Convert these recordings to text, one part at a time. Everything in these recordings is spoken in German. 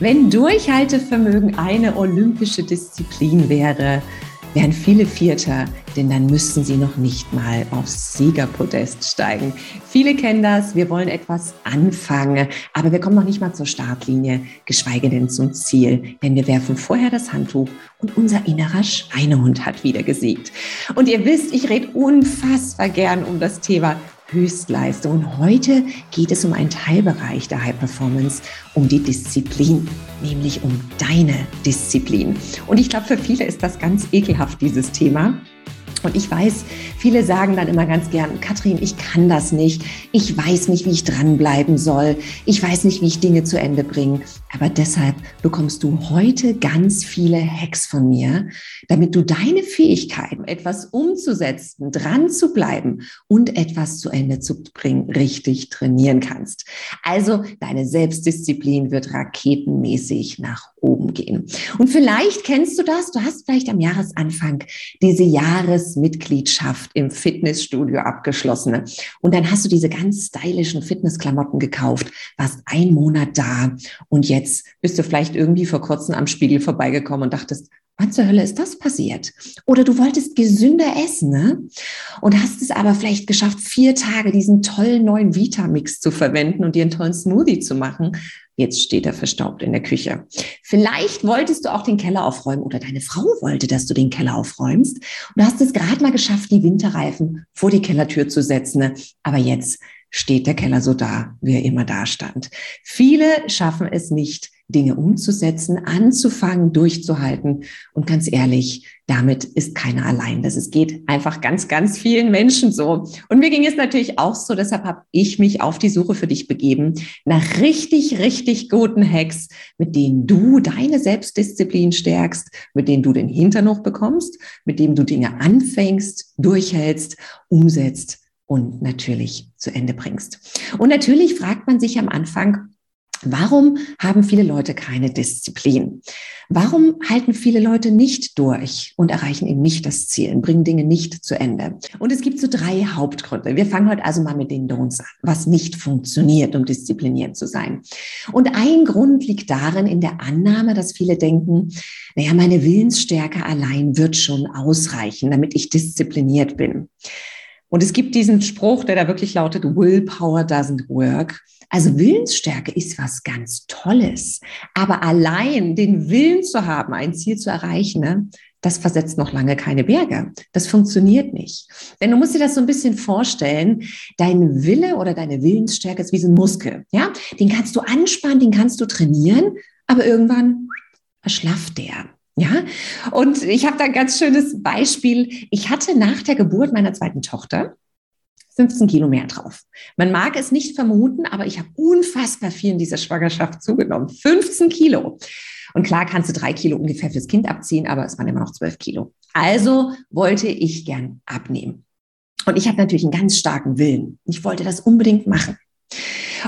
Wenn Durchhaltevermögen eine olympische Disziplin wäre, wären viele Vierter, denn dann müssten sie noch nicht mal aufs Siegerpodest steigen. Viele kennen das, wir wollen etwas anfangen, aber wir kommen noch nicht mal zur Startlinie, geschweige denn zum Ziel, denn wir werfen vorher das Handtuch und unser innerer Schweinehund hat wieder gesiegt. Und ihr wisst, ich rede unfassbar gern um das Thema Höchstleistung. Und heute geht es um einen Teilbereich der High Performance, um die Disziplin, nämlich um deine Disziplin. Und ich glaube, für viele ist das ganz ekelhaft, dieses Thema. Und ich weiß, viele sagen dann immer ganz gern, Katrin, ich kann das nicht. Ich weiß nicht, wie ich dranbleiben soll. Ich weiß nicht, wie ich Dinge zu Ende bringe. Aber deshalb bekommst du heute ganz viele Hacks von mir, damit du deine Fähigkeiten, etwas umzusetzen, dran zu bleiben und etwas zu Ende zu bringen, richtig trainieren kannst. Also deine Selbstdisziplin wird raketenmäßig nach oben gehen. Und vielleicht kennst du das, du hast vielleicht am Jahresanfang diese Jahresmitgliedschaft im Fitnessstudio abgeschlossen. Und dann hast du diese ganz stylischen Fitnessklamotten gekauft, warst ein Monat da und jetzt bist du vielleicht irgendwie vor kurzem am Spiegel vorbeigekommen und dachtest, Wann zur Hölle ist das passiert? Oder du wolltest gesünder essen ne? und hast es aber vielleicht geschafft, vier Tage diesen tollen neuen Vitamix zu verwenden und dir einen tollen Smoothie zu machen. Jetzt steht er verstaubt in der Küche. Vielleicht wolltest du auch den Keller aufräumen oder deine Frau wollte, dass du den Keller aufräumst. Und du hast es gerade mal geschafft, die Winterreifen vor die Kellertür zu setzen. Ne? Aber jetzt steht der Keller so da, wie er immer da stand. Viele schaffen es nicht, Dinge umzusetzen, anzufangen, durchzuhalten. Und ganz ehrlich, damit ist keiner allein. Das es geht einfach ganz, ganz vielen Menschen so. Und mir ging es natürlich auch so. Deshalb habe ich mich auf die Suche für dich begeben nach richtig, richtig guten Hacks, mit denen du deine Selbstdisziplin stärkst, mit denen du den Hintern noch bekommst, mit denen du Dinge anfängst, durchhältst, umsetzt und natürlich zu Ende bringst. Und natürlich fragt man sich am Anfang, Warum haben viele Leute keine Disziplin? Warum halten viele Leute nicht durch und erreichen eben nicht das Ziel, bringen Dinge nicht zu Ende? Und es gibt so drei Hauptgründe. Wir fangen heute also mal mit den Don'ts an, was nicht funktioniert, um diszipliniert zu sein. Und ein Grund liegt darin in der Annahme, dass viele denken, naja, meine Willensstärke allein wird schon ausreichen, damit ich diszipliniert bin. Und es gibt diesen Spruch, der da wirklich lautet, Willpower doesn't work. Also Willensstärke ist was ganz Tolles. Aber allein den Willen zu haben, ein Ziel zu erreichen, ne, das versetzt noch lange keine Berge. Das funktioniert nicht. Denn du musst dir das so ein bisschen vorstellen, dein Wille oder deine Willensstärke ist wie so ein Muskel. Ja, den kannst du anspannen, den kannst du trainieren, aber irgendwann erschlafft der. Ja, und ich habe da ein ganz schönes Beispiel. Ich hatte nach der Geburt meiner zweiten Tochter 15 Kilo mehr drauf. Man mag es nicht vermuten, aber ich habe unfassbar viel in dieser Schwangerschaft zugenommen. 15 Kilo. Und klar kannst du drei Kilo ungefähr fürs Kind abziehen, aber es waren immer noch 12 Kilo. Also wollte ich gern abnehmen. Und ich habe natürlich einen ganz starken Willen. Ich wollte das unbedingt machen.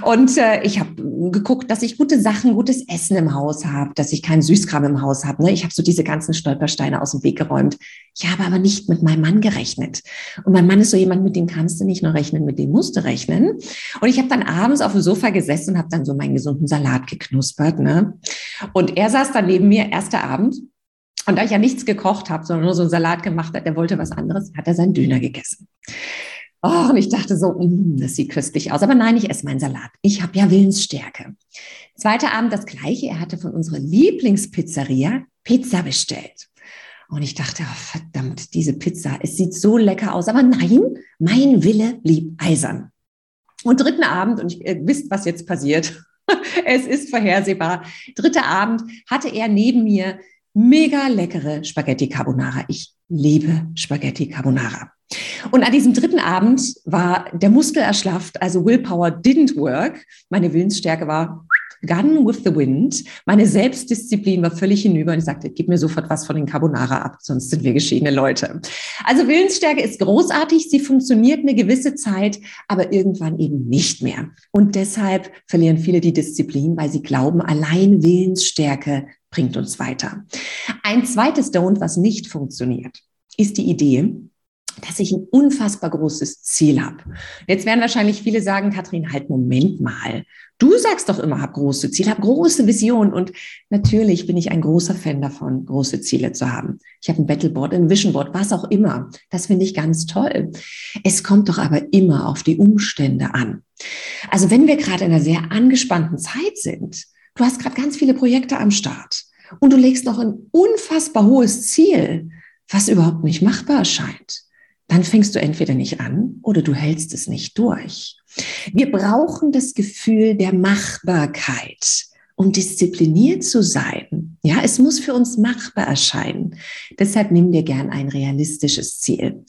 Und äh, ich habe geguckt, dass ich gute Sachen, gutes Essen im Haus habe, dass ich keinen Süßkram im Haus habe. Ne? Ich habe so diese ganzen Stolpersteine aus dem Weg geräumt. Ich habe aber nicht mit meinem Mann gerechnet. Und mein Mann ist so jemand, mit dem kannst du nicht nur rechnen, mit dem musst du rechnen. Und ich habe dann abends auf dem Sofa gesessen und habe dann so meinen gesunden Salat geknuspert. Ne? Und er saß dann neben mir, erster Abend. Und da ich ja nichts gekocht habe, sondern nur so einen Salat gemacht hat, der wollte was anderes, hat er seinen Döner gegessen. Oh, und ich dachte so, mm, das sieht köstlich aus. Aber nein, ich esse meinen Salat. Ich habe ja Willensstärke. Zweiter Abend das gleiche. Er hatte von unserer Lieblingspizzeria Pizza bestellt. Und ich dachte, oh, verdammt, diese Pizza, es sieht so lecker aus. Aber nein, mein Wille blieb eisern. Und dritten Abend, und ihr wisst, was jetzt passiert. es ist vorhersehbar. Dritter Abend hatte er neben mir mega leckere Spaghetti Carbonara. Ich liebe Spaghetti Carbonara. Und an diesem dritten Abend war der Muskel erschlafft, also Willpower didn't work. Meine Willensstärke war Gun with the Wind. Meine Selbstdisziplin war völlig hinüber und ich sagte, gib mir sofort was von den Carbonara ab, sonst sind wir geschiedene Leute. Also Willensstärke ist großartig, sie funktioniert eine gewisse Zeit, aber irgendwann eben nicht mehr. Und deshalb verlieren viele die Disziplin, weil sie glauben, allein Willensstärke bringt uns weiter. Ein zweites Don't, was nicht funktioniert, ist die Idee, dass ich ein unfassbar großes Ziel habe. Jetzt werden wahrscheinlich viele sagen, Kathrin, halt Moment mal. Du sagst doch immer, hab große Ziele, hab große Visionen. Und natürlich bin ich ein großer Fan davon, große Ziele zu haben. Ich habe ein Battleboard, ein Visionboard, was auch immer. Das finde ich ganz toll. Es kommt doch aber immer auf die Umstände an. Also wenn wir gerade in einer sehr angespannten Zeit sind, du hast gerade ganz viele Projekte am Start. Und du legst noch ein unfassbar hohes Ziel, was überhaupt nicht machbar erscheint dann fängst du entweder nicht an oder du hältst es nicht durch. Wir brauchen das Gefühl der Machbarkeit, um diszipliniert zu sein. Ja, es muss für uns machbar erscheinen. Deshalb nimm dir gern ein realistisches Ziel.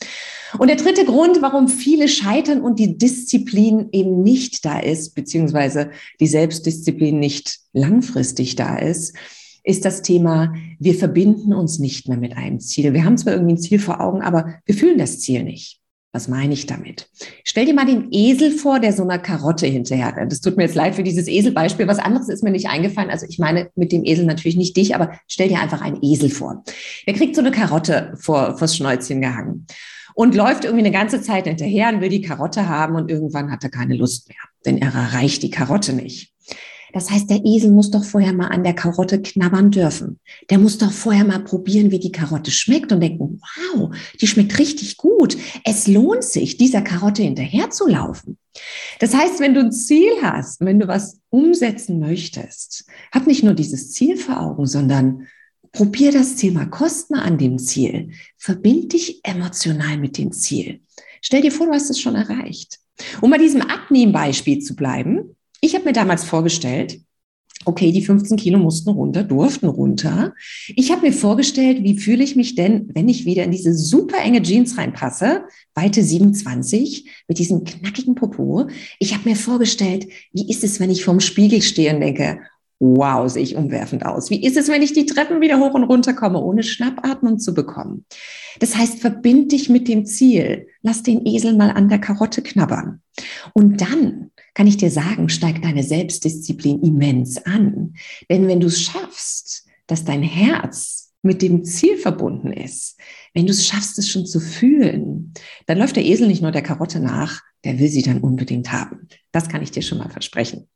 Und der dritte Grund, warum viele scheitern und die Disziplin eben nicht da ist, beziehungsweise die Selbstdisziplin nicht langfristig da ist, ist das Thema, wir verbinden uns nicht mehr mit einem Ziel. Wir haben zwar irgendwie ein Ziel vor Augen, aber wir fühlen das Ziel nicht. Was meine ich damit? Stell dir mal den Esel vor, der so einer Karotte hinterher rennt. Das tut mir jetzt leid für dieses Eselbeispiel. Was anderes ist mir nicht eingefallen. Also ich meine mit dem Esel natürlich nicht dich, aber stell dir einfach einen Esel vor. Der kriegt so eine Karotte vor, vors Schnäuzchen gehangen und läuft irgendwie eine ganze Zeit hinterher und will die Karotte haben und irgendwann hat er keine Lust mehr, denn er erreicht die Karotte nicht. Das heißt, der Esel muss doch vorher mal an der Karotte knabbern dürfen. Der muss doch vorher mal probieren, wie die Karotte schmeckt und denken, wow, die schmeckt richtig gut. Es lohnt sich, dieser Karotte hinterherzulaufen. Das heißt, wenn du ein Ziel hast, wenn du was umsetzen möchtest, hab nicht nur dieses Ziel vor Augen, sondern probier das Ziel mal, kost mal an dem Ziel. Verbind dich emotional mit dem Ziel. Stell dir vor, du hast es schon erreicht. Um bei diesem Abnehmbeispiel zu bleiben, ich habe mir damals vorgestellt, okay, die 15 Kilo mussten runter, durften runter. Ich habe mir vorgestellt, wie fühle ich mich denn, wenn ich wieder in diese super enge Jeans reinpasse, Weite 27, mit diesem knackigen Popo. Ich habe mir vorgestellt, wie ist es, wenn ich vorm Spiegel stehe und denke, wow, sehe ich umwerfend aus. Wie ist es, wenn ich die Treppen wieder hoch und runter komme, ohne Schnappatmung zu bekommen? Das heißt, verbind dich mit dem Ziel. Lass den Esel mal an der Karotte knabbern. Und dann kann ich dir sagen, steigt deine Selbstdisziplin immens an. Denn wenn du es schaffst, dass dein Herz mit dem Ziel verbunden ist, wenn du es schaffst, es schon zu fühlen, dann läuft der Esel nicht nur der Karotte nach, der will sie dann unbedingt haben. Das kann ich dir schon mal versprechen.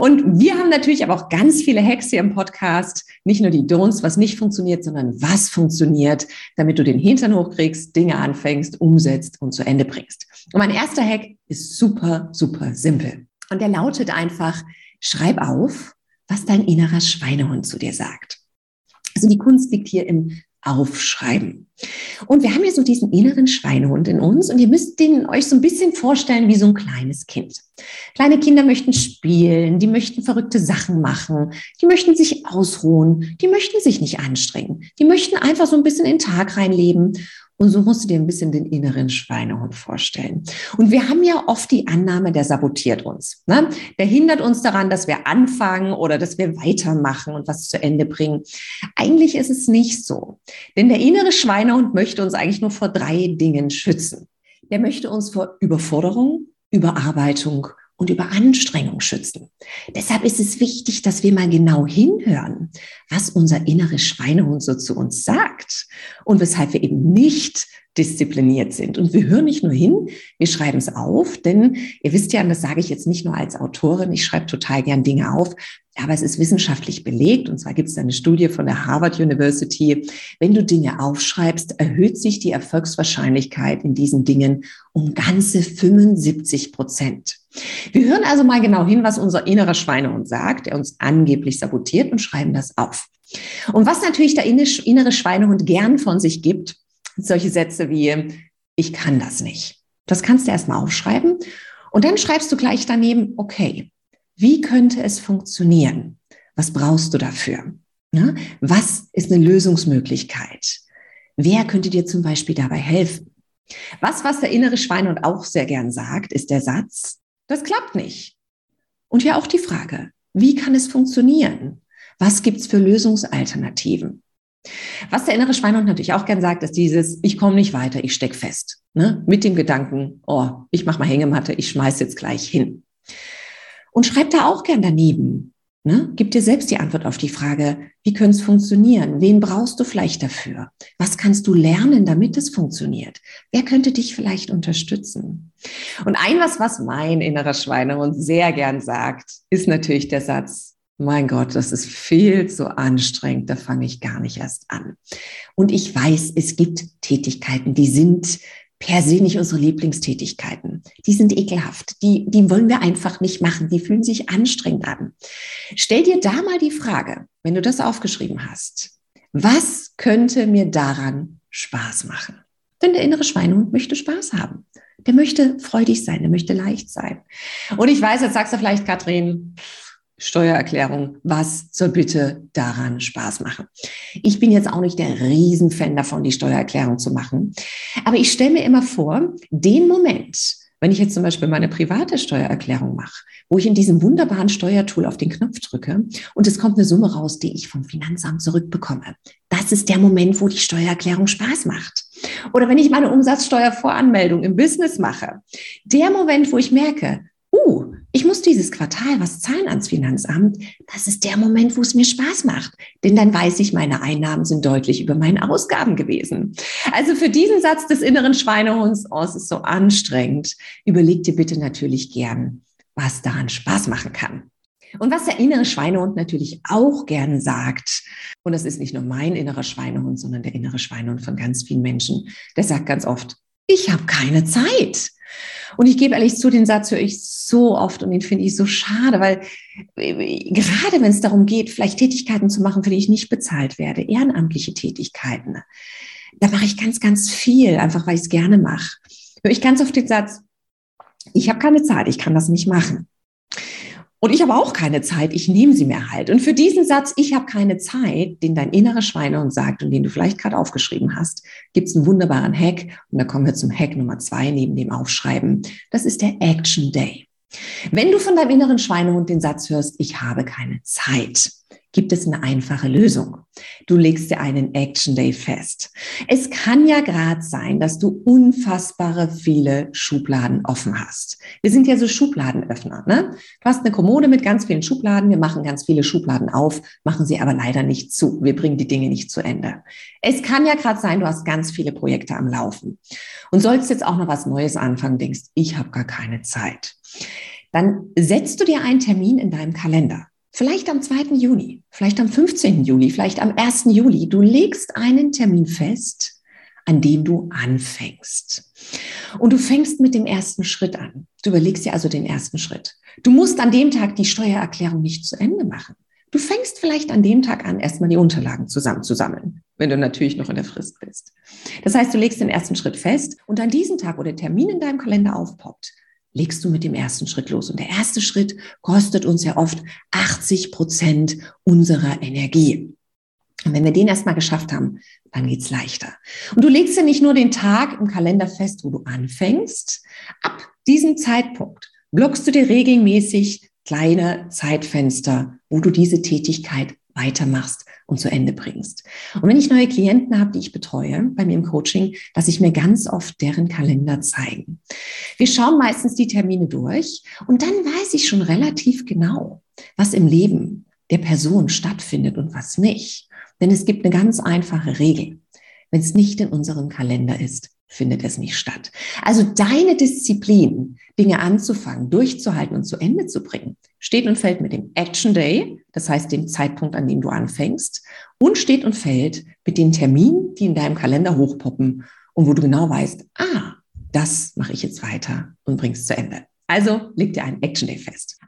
Und wir haben natürlich aber auch ganz viele Hacks hier im Podcast. Nicht nur die Don'ts, was nicht funktioniert, sondern was funktioniert, damit du den Hintern hochkriegst, Dinge anfängst, umsetzt und zu Ende bringst. Und mein erster Hack ist super, super simpel. Und der lautet einfach, schreib auf, was dein innerer Schweinehund zu dir sagt. Also die Kunst liegt hier im Aufschreiben. Und wir haben ja so diesen inneren Schweinehund in uns und ihr müsst den euch so ein bisschen vorstellen wie so ein kleines Kind. Kleine Kinder möchten spielen, die möchten verrückte Sachen machen, die möchten sich ausruhen, die möchten sich nicht anstrengen, die möchten einfach so ein bisschen in den Tag reinleben und so musst du dir ein bisschen den inneren Schweinehund vorstellen. Und wir haben ja oft die Annahme, der sabotiert uns. Ne? Der hindert uns daran, dass wir anfangen oder dass wir weitermachen und was zu Ende bringen. Eigentlich ist es nicht so. Denn der innere Schweinehund möchte uns eigentlich nur vor drei Dingen schützen. Der möchte uns vor Überforderung, Überarbeitung und über Anstrengung schützen. Deshalb ist es wichtig, dass wir mal genau hinhören, was unser inneres Schweinehund so zu uns sagt und weshalb wir eben nicht diszipliniert sind. Und wir hören nicht nur hin, wir schreiben es auf, denn ihr wisst ja, und das sage ich jetzt nicht nur als Autorin, ich schreibe total gern Dinge auf, aber es ist wissenschaftlich belegt, und zwar gibt es eine Studie von der Harvard University, wenn du Dinge aufschreibst, erhöht sich die Erfolgswahrscheinlichkeit in diesen Dingen um ganze 75 Prozent. Wir hören also mal genau hin, was unser innerer Schweinehund sagt, der uns angeblich sabotiert und schreiben das auf. Und was natürlich der innere Schweinehund gern von sich gibt, solche Sätze wie, ich kann das nicht. Das kannst du erstmal aufschreiben und dann schreibst du gleich daneben, okay, wie könnte es funktionieren? Was brauchst du dafür? Ne? Was ist eine Lösungsmöglichkeit? Wer könnte dir zum Beispiel dabei helfen? Was, was der innere Schweinehund auch sehr gern sagt, ist der Satz, das klappt nicht. Und ja auch die Frage, Wie kann es funktionieren? Was gibt's für Lösungsalternativen? Was der innere Schweinehund natürlich auch gern sagt, ist dieses, ich komme nicht weiter, ich steck fest. Ne? Mit dem Gedanken, oh, ich mache mal Hängematte, ich schmeiß jetzt gleich hin. Und schreib da auch gern daneben. Ne? Gib dir selbst die Antwort auf die Frage, wie könnte es funktionieren? Wen brauchst du vielleicht dafür? Was kannst du lernen, damit es funktioniert? Wer könnte dich vielleicht unterstützen? Und ein was, was mein innerer Schweinehund sehr gern sagt, ist natürlich der Satz, mein Gott, das ist viel zu anstrengend, da fange ich gar nicht erst an. Und ich weiß, es gibt Tätigkeiten, die sind per se nicht unsere Lieblingstätigkeiten. Die sind ekelhaft. Die, die wollen wir einfach nicht machen. Die fühlen sich anstrengend an. Stell dir da mal die Frage, wenn du das aufgeschrieben hast, was könnte mir daran Spaß machen? Denn der innere Schweinehund möchte Spaß haben. Der möchte freudig sein, der möchte leicht sein. Und ich weiß, jetzt sagst du vielleicht, Katrin, Steuererklärung, was soll bitte daran Spaß machen? Ich bin jetzt auch nicht der Riesenfan davon, die Steuererklärung zu machen. Aber ich stelle mir immer vor, den Moment, wenn ich jetzt zum Beispiel meine private Steuererklärung mache, wo ich in diesem wunderbaren Steuertool auf den Knopf drücke und es kommt eine Summe raus, die ich vom Finanzamt zurückbekomme. Das ist der Moment, wo die Steuererklärung Spaß macht. Oder wenn ich meine Umsatzsteuervoranmeldung im Business mache. Der Moment, wo ich merke, uh, ich muss dieses Quartal was zahlen ans Finanzamt, das ist der Moment, wo es mir Spaß macht. Denn dann weiß ich, meine Einnahmen sind deutlich über meinen Ausgaben gewesen. Also für diesen Satz des inneren Schweinehunds, oh, es ist so anstrengend, überleg dir bitte natürlich gern, was daran Spaß machen kann. Und was der innere Schweinehund natürlich auch gern sagt, und das ist nicht nur mein innerer Schweinehund, sondern der innere Schweinehund von ganz vielen Menschen, der sagt ganz oft, ich habe keine Zeit. Und ich gebe ehrlich zu, den Satz höre ich so oft und den finde ich so schade, weil äh, gerade wenn es darum geht, vielleicht Tätigkeiten zu machen, für die ich nicht bezahlt werde, ehrenamtliche Tätigkeiten, da mache ich ganz, ganz viel, einfach weil ich es gerne mache. Höre ich ganz oft den Satz, ich habe keine Zeit, ich kann das nicht machen. Und ich habe auch keine Zeit, ich nehme sie mir halt. Und für diesen Satz, ich habe keine Zeit, den dein innerer Schweinehund sagt und den du vielleicht gerade aufgeschrieben hast, gibt es einen wunderbaren Hack. Und da kommen wir zum Hack Nummer zwei neben dem Aufschreiben. Das ist der Action Day. Wenn du von deinem inneren Schweinehund den Satz hörst, ich habe keine Zeit, gibt es eine einfache Lösung. Du legst dir einen Action Day fest. Es kann ja gerade sein, dass du unfassbare viele Schubladen offen hast. Wir sind ja so Schubladenöffner. Ne? Du hast eine Kommode mit ganz vielen Schubladen. Wir machen ganz viele Schubladen auf, machen sie aber leider nicht zu. Wir bringen die Dinge nicht zu Ende. Es kann ja gerade sein, du hast ganz viele Projekte am Laufen und sollst jetzt auch noch was Neues anfangen, denkst, ich habe gar keine Zeit. Dann setzt du dir einen Termin in deinem Kalender. Vielleicht am 2. Juni, vielleicht am 15. Juli, vielleicht am 1. Juli. Du legst einen Termin fest, an dem du anfängst. Und du fängst mit dem ersten Schritt an. Du überlegst dir also den ersten Schritt. Du musst an dem Tag die Steuererklärung nicht zu Ende machen. Du fängst vielleicht an dem Tag an, erstmal die Unterlagen zusammenzusammeln, wenn du natürlich noch in der Frist bist. Das heißt, du legst den ersten Schritt fest und an diesem Tag, wo der Termin in deinem Kalender aufpoppt, legst du mit dem ersten Schritt los. Und der erste Schritt kostet uns ja oft 80 Prozent unserer Energie. Und wenn wir den erstmal geschafft haben, dann geht's leichter. Und du legst ja nicht nur den Tag im Kalender fest, wo du anfängst. Ab diesem Zeitpunkt blockst du dir regelmäßig kleine Zeitfenster, wo du diese Tätigkeit weitermachst und zu Ende bringst. Und wenn ich neue Klienten habe, die ich betreue bei mir im Coaching, dass ich mir ganz oft deren Kalender zeigen. Wir schauen meistens die Termine durch und dann weiß ich schon relativ genau, was im Leben der Person stattfindet und was nicht. Denn es gibt eine ganz einfache Regel. Wenn es nicht in unserem Kalender ist, findet es nicht statt. Also deine Disziplin, Dinge anzufangen, durchzuhalten und zu Ende zu bringen, steht und fällt mit dem Action Day, das heißt dem Zeitpunkt, an dem du anfängst, und steht und fällt mit den Terminen, die in deinem Kalender hochpoppen und wo du genau weißt, ah, das mache ich jetzt weiter und bring's zu Ende. Also leg dir einen Action Day fest.